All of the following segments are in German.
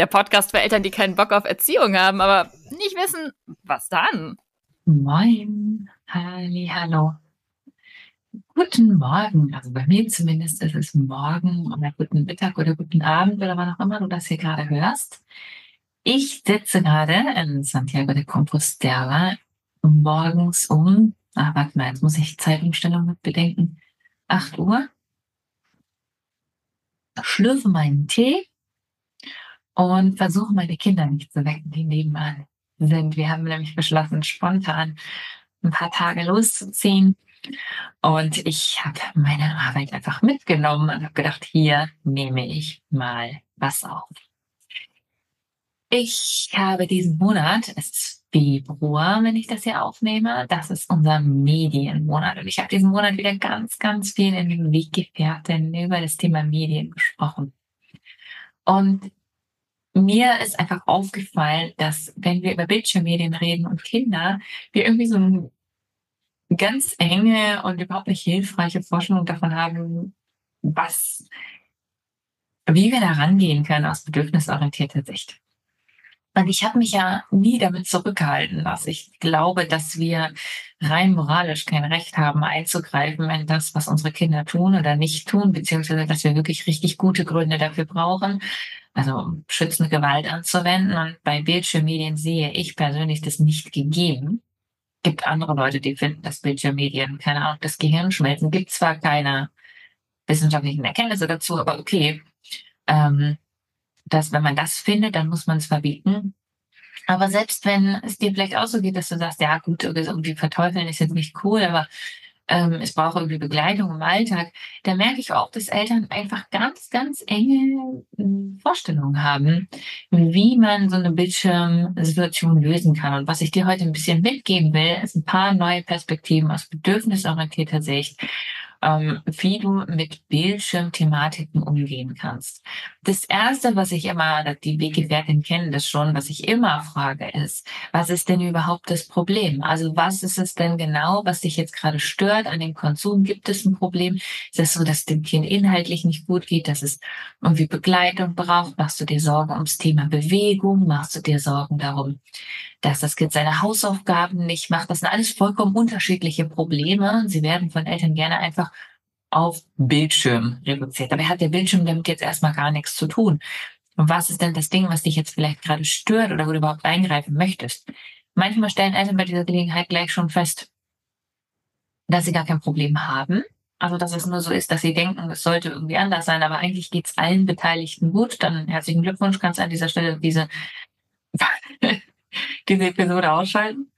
der Podcast für Eltern, die keinen Bock auf Erziehung haben, aber nicht wissen, was dann. Moin, Halli, hallo. Guten Morgen, also bei mir zumindest ist es morgen oder guten Mittag oder guten Abend oder wann auch immer du das hier gerade hörst. Ich sitze gerade in Santiago de Compostela morgens um, ach warte mal, jetzt muss ich Zeitumstellung mit bedenken, 8 Uhr, schlürfe meinen Tee und versuche meine Kinder nicht zu wecken, die nebenan sind. Wir haben nämlich beschlossen, spontan ein paar Tage loszuziehen. Und ich habe meine Arbeit einfach mitgenommen und habe gedacht, hier nehme ich mal was auf. Ich habe diesen Monat, es ist Februar, wenn ich das hier aufnehme, das ist unser Medienmonat. Und ich habe diesen Monat wieder ganz, ganz viel in den Weggefährten über das Thema Medien gesprochen. Und mir ist einfach aufgefallen, dass wenn wir über Bildschirmmedien reden und Kinder, wir irgendwie so eine ganz enge und überhaupt nicht hilfreiche Vorstellung davon haben, was, wie wir da rangehen können aus bedürfnisorientierter Sicht. Und ich habe mich ja nie damit zurückgehalten, dass ich glaube, dass wir rein moralisch kein Recht haben, einzugreifen in das, was unsere Kinder tun oder nicht tun, beziehungsweise dass wir wirklich richtig gute Gründe dafür brauchen, also schützende Gewalt anzuwenden. Und bei Bildschirmmedien sehe ich persönlich das nicht gegeben. Gibt andere Leute, die finden, dass Bildschirmmedien, keine Ahnung, das Gehirn schmelzen. Gibt zwar keine wissenschaftlichen Erkenntnisse dazu, aber okay. Ähm, dass wenn man das findet, dann muss man es verbieten. Aber selbst wenn es dir vielleicht auch so geht, dass du sagst, ja gut, irgendwie verteufeln ist jetzt nicht cool, aber ähm, es braucht irgendwie Begleitung im Alltag, da merke ich auch, dass Eltern einfach ganz, ganz enge hm, Vorstellungen haben, wie man so eine Bildschirmsituation lösen kann. Und was ich dir heute ein bisschen mitgeben will, ist ein paar neue Perspektiven aus bedürfnisorientierter Sicht ähm, wie du mit Bildschirmthematiken umgehen kannst. Das erste, was ich immer, die Weggefährtin kennen das schon, was ich immer frage, ist, was ist denn überhaupt das Problem? Also was ist es denn genau, was dich jetzt gerade stört an dem Konsum? Gibt es ein Problem? Ist es so, dass dem Kind inhaltlich nicht gut geht, dass es irgendwie Begleitung braucht? Machst du dir Sorgen ums Thema Bewegung? Machst du dir Sorgen darum, dass das Kind seine Hausaufgaben nicht macht. Das sind alles vollkommen unterschiedliche Probleme. Sie werden von Eltern gerne einfach auf Bildschirm reduziert. Dabei hat der Bildschirm damit jetzt erstmal gar nichts zu tun. Und was ist denn das Ding, was dich jetzt vielleicht gerade stört oder wo du überhaupt eingreifen möchtest? Manchmal stellen Eltern bei dieser Gelegenheit gleich schon fest, dass sie gar kein Problem haben. Also, dass es nur so ist, dass sie denken, es sollte irgendwie anders sein, aber eigentlich geht es allen Beteiligten gut. Dann herzlichen Glückwunsch, kannst an dieser Stelle diese diese Episode ausschalten.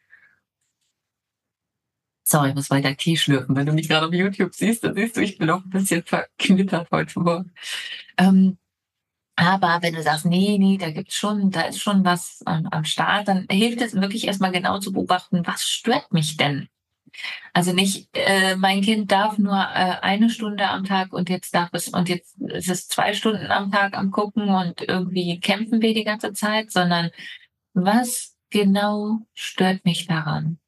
Sorry, ich muss weiter Tee schlürfen. Wenn du mich gerade auf YouTube siehst, dann siehst du, ich bin auch ein bisschen verknittert heute Morgen. Ähm, Aber wenn du sagst, nee, nee, da gibt's schon, da ist schon was am, am Start, dann hilft es wirklich erstmal genau zu beobachten, was stört mich denn? Also nicht, äh, mein Kind darf nur äh, eine Stunde am Tag und jetzt darf es, und jetzt ist es zwei Stunden am Tag am Gucken und irgendwie kämpfen wir die ganze Zeit, sondern was genau stört mich daran?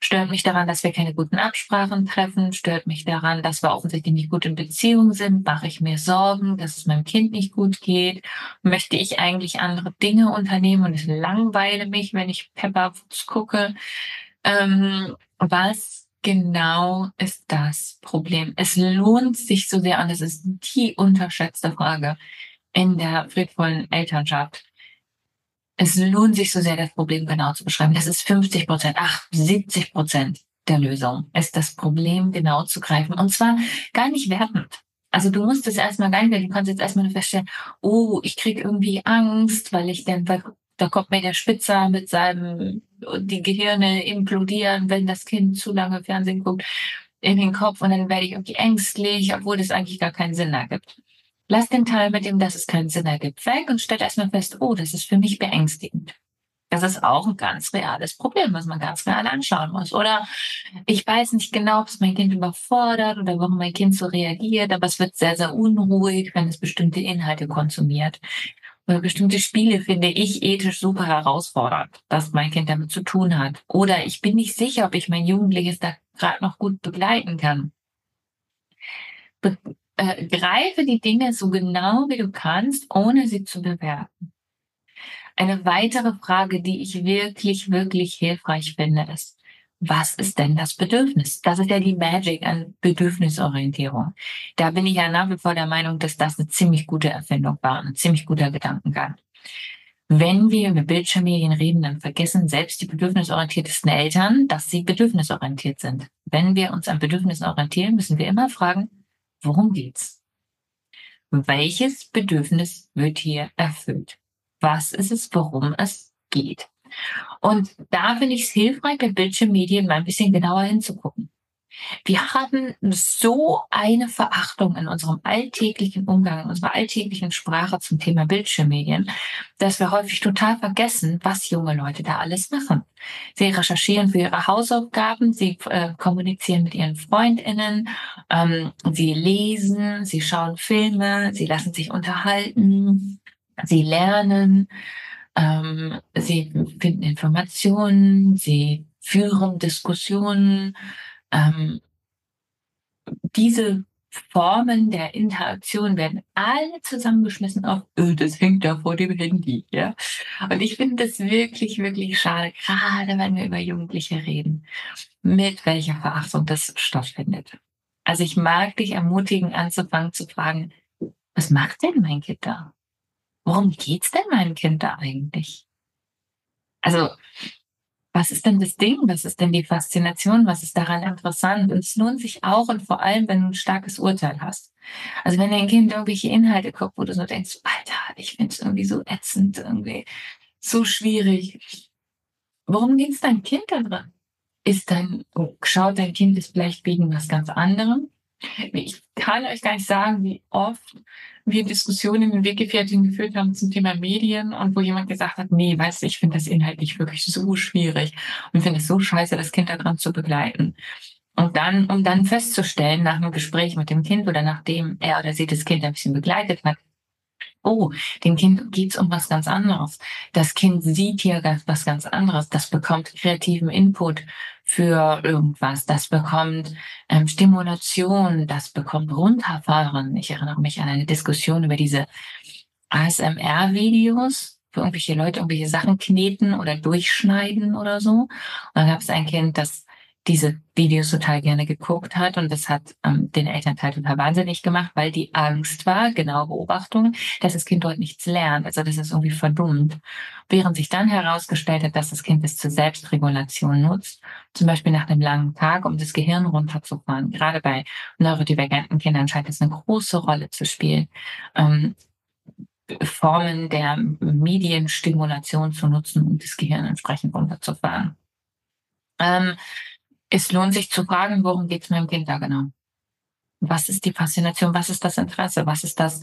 Stört mich daran, dass wir keine guten Absprachen treffen? Stört mich daran, dass wir offensichtlich nicht gut in Beziehung sind? Mache ich mir Sorgen, dass es meinem Kind nicht gut geht? Möchte ich eigentlich andere Dinge unternehmen und es langweile mich, wenn ich Pepper gucke? Ähm, was genau ist das Problem? Es lohnt sich so sehr, und es ist die unterschätzte Frage in der friedvollen Elternschaft. Es lohnt sich so sehr, das Problem genau zu beschreiben. Das ist 50 Prozent, ach, 70 Prozent der Lösung ist das Problem genau zu greifen. Und zwar gar nicht wertend. Also du musst es erstmal gar nicht, du kannst jetzt erstmal feststellen, oh, ich krieg irgendwie Angst, weil ich dann, weil da kommt mir der Spitzer mit seinem, die Gehirne implodieren, wenn das Kind zu lange Fernsehen guckt, in den Kopf und dann werde ich irgendwie ängstlich, obwohl es eigentlich gar keinen Sinn ergibt. Lass den Teil mit dem, dass es keinen Sinn ergibt, weg und stell erstmal fest, oh, das ist für mich beängstigend. Das ist auch ein ganz reales Problem, was man ganz real anschauen muss. Oder ich weiß nicht genau, ob es mein Kind überfordert oder warum mein Kind so reagiert, aber es wird sehr, sehr unruhig, wenn es bestimmte Inhalte konsumiert. Oder bestimmte Spiele finde ich ethisch super herausfordernd, dass mein Kind damit zu tun hat. Oder ich bin nicht sicher, ob ich mein Jugendliches da gerade noch gut begleiten kann. Be äh, greife die Dinge so genau wie du kannst, ohne sie zu bewerten. Eine weitere Frage, die ich wirklich, wirklich hilfreich finde, ist, was ist denn das Bedürfnis? Das ist ja die Magic an Bedürfnisorientierung. Da bin ich ja nach wie vor der Meinung, dass das eine ziemlich gute Erfindung war, ein ziemlich guter Gedankengang. Wenn wir über Bildschirmmedien reden, dann vergessen selbst die bedürfnisorientiertesten Eltern, dass sie bedürfnisorientiert sind. Wenn wir uns an Bedürfnissen orientieren, müssen wir immer fragen, worum geht's? Welches Bedürfnis wird hier erfüllt? Was ist es, worum es geht? Und da finde ich es hilfreich, bei Bildschirmmedien mal ein bisschen genauer hinzugucken. Wir haben so eine Verachtung in unserem alltäglichen Umgang, in unserer alltäglichen Sprache zum Thema Bildschirmmedien, dass wir häufig total vergessen, was junge Leute da alles machen. Sie recherchieren für ihre Hausaufgaben, sie äh, kommunizieren mit ihren Freundinnen, ähm, sie lesen, sie schauen Filme, sie lassen sich unterhalten, sie lernen, ähm, sie finden Informationen, sie führen Diskussionen. Ähm, diese Formen der Interaktion werden alle zusammengeschmissen auf, öh, das hängt da vor dem Handy, ja. Und ich finde das wirklich, wirklich schade, gerade wenn wir über Jugendliche reden, mit welcher Verachtung das stattfindet. Also ich mag dich ermutigen, anzufangen zu fragen, was macht denn mein Kind da? worum geht's denn meinem Kind da eigentlich? Also, was ist denn das Ding? Was ist denn die Faszination? Was ist daran interessant? Und es lohnt sich auch und vor allem, wenn du ein starkes Urteil hast. Also wenn dein Kind irgendwelche Inhalte guckt, wo du so denkst, Alter, ich finde es irgendwie so ätzend, irgendwie so schwierig. Worum geht's deinem Kind da drin? Ist dein, schaut dein Kind es vielleicht wegen was ganz anderem? Ich kann euch gar nicht sagen, wie oft wir Diskussionen in Weggefährten geführt haben zum Thema Medien und wo jemand gesagt hat, nee, weißt du, ich finde das inhaltlich wirklich so schwierig und finde es so scheiße, das Kind daran zu begleiten. Und dann, um dann festzustellen, nach einem Gespräch mit dem Kind oder nachdem er oder sie das Kind ein bisschen begleitet hat, oh, dem Kind geht's um was ganz anderes. Das Kind sieht hier was ganz anderes. Das bekommt kreativen Input für irgendwas. Das bekommt ähm, Stimulation. Das bekommt Runterfahren. Ich erinnere mich an eine Diskussion über diese ASMR-Videos, wo irgendwelche Leute irgendwelche Sachen kneten oder durchschneiden oder so. Und dann gab es ein Kind, das diese Videos total gerne geguckt hat und das hat ähm, den Elternteil total wahnsinnig gemacht, weil die Angst war, genau Beobachtung, dass das Kind dort nichts lernt, also dass es irgendwie verdummt. Während sich dann herausgestellt hat, dass das Kind es zur Selbstregulation nutzt, zum Beispiel nach einem langen Tag, um das Gehirn runterzufahren. Gerade bei neurodivergenten Kindern scheint es eine große Rolle zu spielen. Ähm, Formen der Medienstimulation zu nutzen, um das Gehirn entsprechend runterzufahren. Ähm, es lohnt sich zu fragen, worum geht es meinem Kind da genau? Was ist die Faszination? Was ist das Interesse? Was ist das,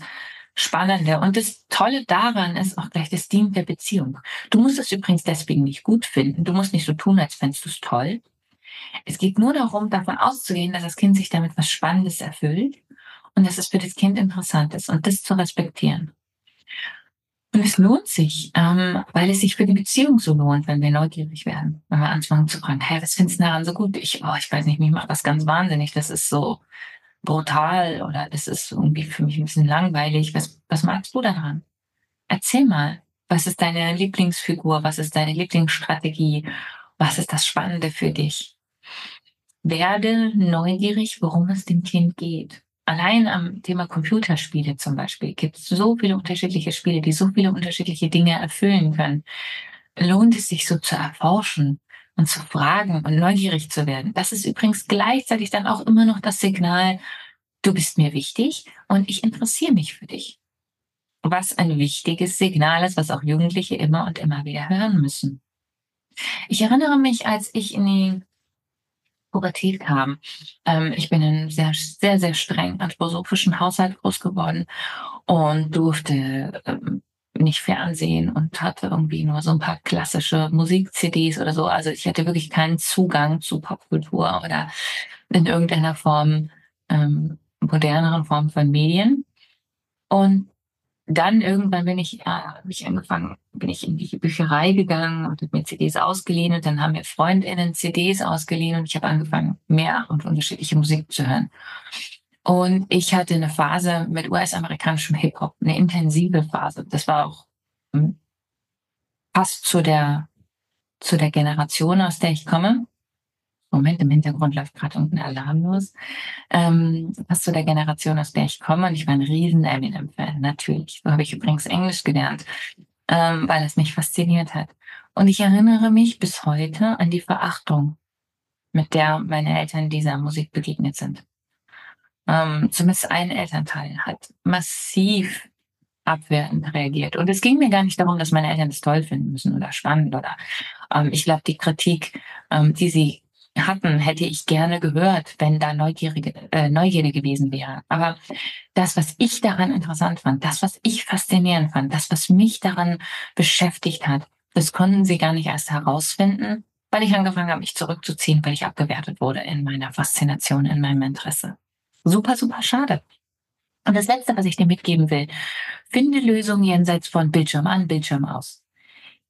Spannende. Und das Tolle daran ist auch gleich das Dient der Beziehung. Du musst es übrigens deswegen nicht gut finden. Du musst nicht so tun, als fändest du es toll. Es geht nur darum, davon auszugehen, dass das Kind sich damit was Spannendes erfüllt und dass es für das Kind interessant ist und das zu respektieren. Und es lohnt sich, ähm, weil es sich für die Beziehung so lohnt, wenn wir neugierig werden. Wenn wir anfangen zu fragen, hey, was findest du daran so gut? Ich, oh, ich weiß nicht, mich macht das ganz wahnsinnig. Das ist so brutal oder das ist irgendwie für mich ein bisschen langweilig. Was, was magst du daran? Erzähl mal. Was ist deine Lieblingsfigur? Was ist deine Lieblingsstrategie? Was ist das Spannende für dich? Werde neugierig, worum es dem Kind geht allein am Thema Computerspiele zum Beispiel gibt es so viele unterschiedliche Spiele, die so viele unterschiedliche Dinge erfüllen können. Lohnt es sich so zu erforschen und zu fragen und neugierig zu werden. Das ist übrigens gleichzeitig dann auch immer noch das Signal, du bist mir wichtig und ich interessiere mich für dich. Was ein wichtiges Signal ist, was auch Jugendliche immer und immer wieder hören müssen. Ich erinnere mich, als ich in die Pubertät kam. Ähm, ich bin in einem sehr, sehr, sehr streng anthroposophischen Haushalt groß geworden und durfte ähm, nicht Fernsehen und hatte irgendwie nur so ein paar klassische Musik-CDs oder so. Also ich hatte wirklich keinen Zugang zu Popkultur oder in irgendeiner Form ähm, moderneren Form von Medien. Und dann irgendwann bin ich, ja, habe ich angefangen, bin ich in die Bücherei gegangen und habe mir CDs ausgeliehen und dann haben mir FreundInnen CDs ausgeliehen und ich habe angefangen, mehr und unterschiedliche Musik zu hören. Und ich hatte eine Phase mit US-amerikanischem Hip-Hop, eine intensive Phase. Das war auch hm, passt zu der, zu der Generation, aus der ich komme. Moment, im Hintergrund läuft gerade irgendein Alarm los. Ähm, zu der Generation, aus der ich komme. Und ich war ein riesen Eminem-Fan, natürlich. So habe ich übrigens Englisch gelernt, ähm, weil es mich fasziniert hat. Und ich erinnere mich bis heute an die Verachtung, mit der meine Eltern dieser Musik begegnet sind. Ähm, zumindest ein Elternteil hat massiv abwertend reagiert. Und es ging mir gar nicht darum, dass meine Eltern das toll finden müssen oder spannend oder ähm, ich glaube, die Kritik, ähm, die sie hatten, hätte ich gerne gehört, wenn da Neugierige, äh, Neugierde gewesen wäre. Aber das, was ich daran interessant fand, das, was ich faszinierend fand, das, was mich daran beschäftigt hat, das konnten sie gar nicht erst herausfinden, weil ich angefangen habe, mich zurückzuziehen, weil ich abgewertet wurde in meiner Faszination, in meinem Interesse. Super, super schade. Und das Letzte, was ich dir mitgeben will, finde Lösungen jenseits von Bildschirm an, Bildschirm aus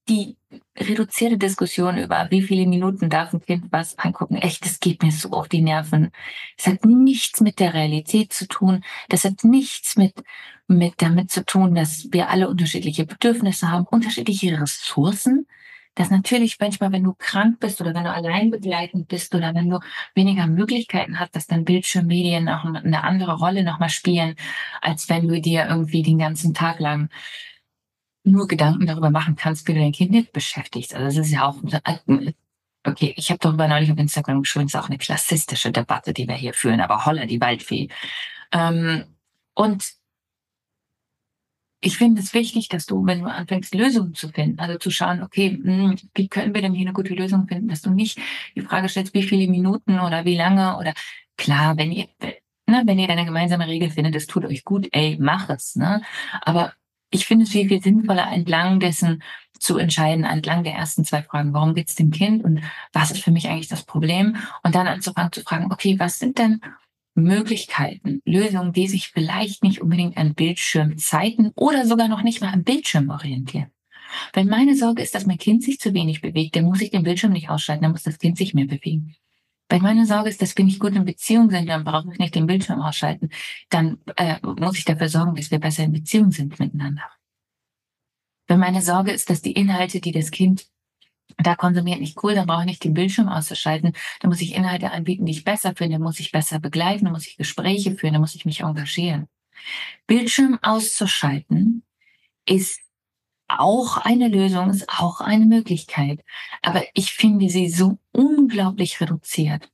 die reduzierte Diskussion über wie viele Minuten darf ein Kind was angucken, echt, das geht mir so auf die Nerven. Es hat nichts mit der Realität zu tun. Das hat nichts mit, mit damit zu tun, dass wir alle unterschiedliche Bedürfnisse haben, unterschiedliche Ressourcen. Dass natürlich manchmal, wenn du krank bist oder wenn du allein begleitend bist oder wenn du weniger Möglichkeiten hast, dass dann Bildschirmmedien auch eine andere Rolle nochmal spielen, als wenn du dir irgendwie den ganzen Tag lang nur Gedanken darüber machen kannst, wie du dein Kind nicht beschäftigst. Also das ist ja auch, okay, ich habe darüber neulich auf Instagram geschrieben, es ist auch eine klassistische Debatte, die wir hier führen, aber holla, die Waldfee. Ähm, und ich finde es wichtig, dass du, wenn du anfängst, Lösungen zu finden, also zu schauen, okay, hm, wie können wir denn hier eine gute Lösung finden, dass du nicht die Frage stellst, wie viele Minuten oder wie lange oder klar, wenn ihr, ne, wenn ihr eine gemeinsame Regel findet, das tut euch gut, ey, mach es, ne? Aber ich finde es viel, viel sinnvoller, entlang dessen zu entscheiden, entlang der ersten zwei Fragen. Warum geht es dem Kind und was ist für mich eigentlich das Problem? Und dann anzufangen zu fragen, okay, was sind denn Möglichkeiten, Lösungen, die sich vielleicht nicht unbedingt an Bildschirmzeiten oder sogar noch nicht mal am Bildschirm orientieren? Wenn meine Sorge ist, dass mein Kind sich zu wenig bewegt, dann muss ich den Bildschirm nicht ausschalten, dann muss das Kind sich mehr bewegen. Wenn meine Sorge ist, dass wir nicht gut in Beziehung sind, dann brauche ich nicht den Bildschirm ausschalten. Dann äh, muss ich dafür sorgen, dass wir besser in Beziehung sind miteinander. Wenn meine Sorge ist, dass die Inhalte, die das Kind da konsumiert, nicht cool, dann brauche ich nicht den Bildschirm auszuschalten. Dann muss ich Inhalte anbieten, die ich besser finde, muss ich besser begleiten, muss ich Gespräche führen, dann muss ich mich engagieren. Bildschirm auszuschalten ist auch eine Lösung, ist auch eine Möglichkeit. Aber ich finde sie so unglaublich reduziert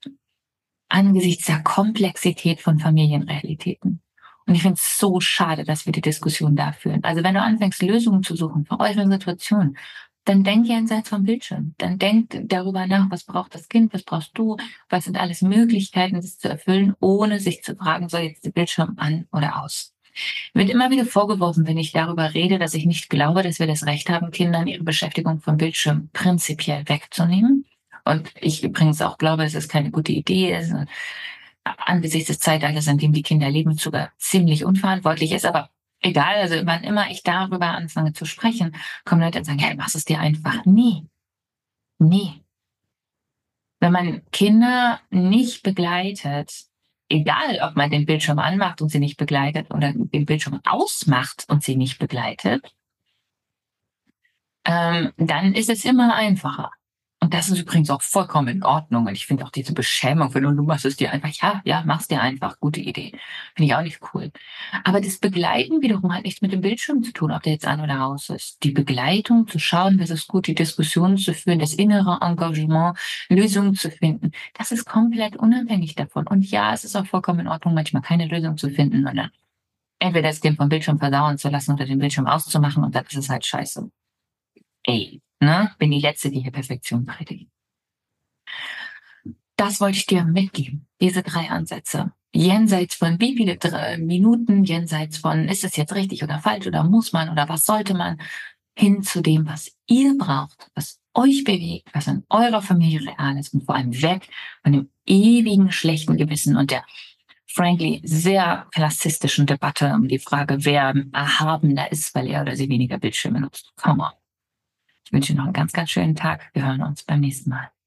angesichts der Komplexität von Familienrealitäten. Und ich finde es so schade, dass wir die Diskussion da führen. Also wenn du anfängst, Lösungen zu suchen für eure Situation, dann denk jenseits vom Bildschirm. Dann denk darüber nach, was braucht das Kind, was brauchst du, was sind alles Möglichkeiten, das zu erfüllen, ohne sich zu fragen, soll jetzt der Bildschirm an oder aus. Wird immer wieder vorgeworfen, wenn ich darüber rede, dass ich nicht glaube, dass wir das Recht haben, Kindern ihre Beschäftigung vom Bildschirm prinzipiell wegzunehmen. Und ich übrigens auch glaube, es ist keine gute Idee ist, angesichts des Zeitalters, in dem die Kinder leben, sogar ziemlich unverantwortlich ist. Aber egal, also wann immer ich darüber anfange zu sprechen, kommen Leute und sagen, hey, mach es dir einfach. Nie. Nie. Wenn man Kinder nicht begleitet, egal ob man den Bildschirm anmacht und sie nicht begleitet oder den Bildschirm ausmacht und sie nicht begleitet, ähm, dann ist es immer einfacher. Und das ist übrigens auch vollkommen in Ordnung. Und ich finde auch diese Beschämung, wenn du, du machst es dir einfach, ja, ja, mach's dir einfach, gute Idee. Finde ich auch nicht cool. Aber das Begleiten wiederum hat nichts mit dem Bildschirm zu tun, ob der jetzt an oder aus ist. Die Begleitung, zu schauen, was ist gut, die Diskussionen zu führen, das innere Engagement, Lösungen zu finden, das ist komplett unabhängig davon. Und ja, es ist auch vollkommen in Ordnung, manchmal keine Lösung zu finden, sondern entweder das Kind vom Bildschirm verdauen zu lassen oder den Bildschirm auszumachen und dann ist es halt scheiße. Ey, Ne? Bin die Letzte, die hier Perfektion predigt. Das wollte ich dir mitgeben, diese drei Ansätze. Jenseits von wie viele drei Minuten, jenseits von ist es jetzt richtig oder falsch oder muss man oder was sollte man, hin zu dem, was ihr braucht, was euch bewegt, was in eurer Familie real ist und vor allem weg von dem ewigen schlechten Gewissen und der frankly sehr klassistischen Debatte um die Frage, wer erhabener ist, weil er oder sie weniger Bildschirme nutzt. Come on. Ich wünsche noch einen ganz, ganz schönen Tag. Wir hören uns beim nächsten Mal.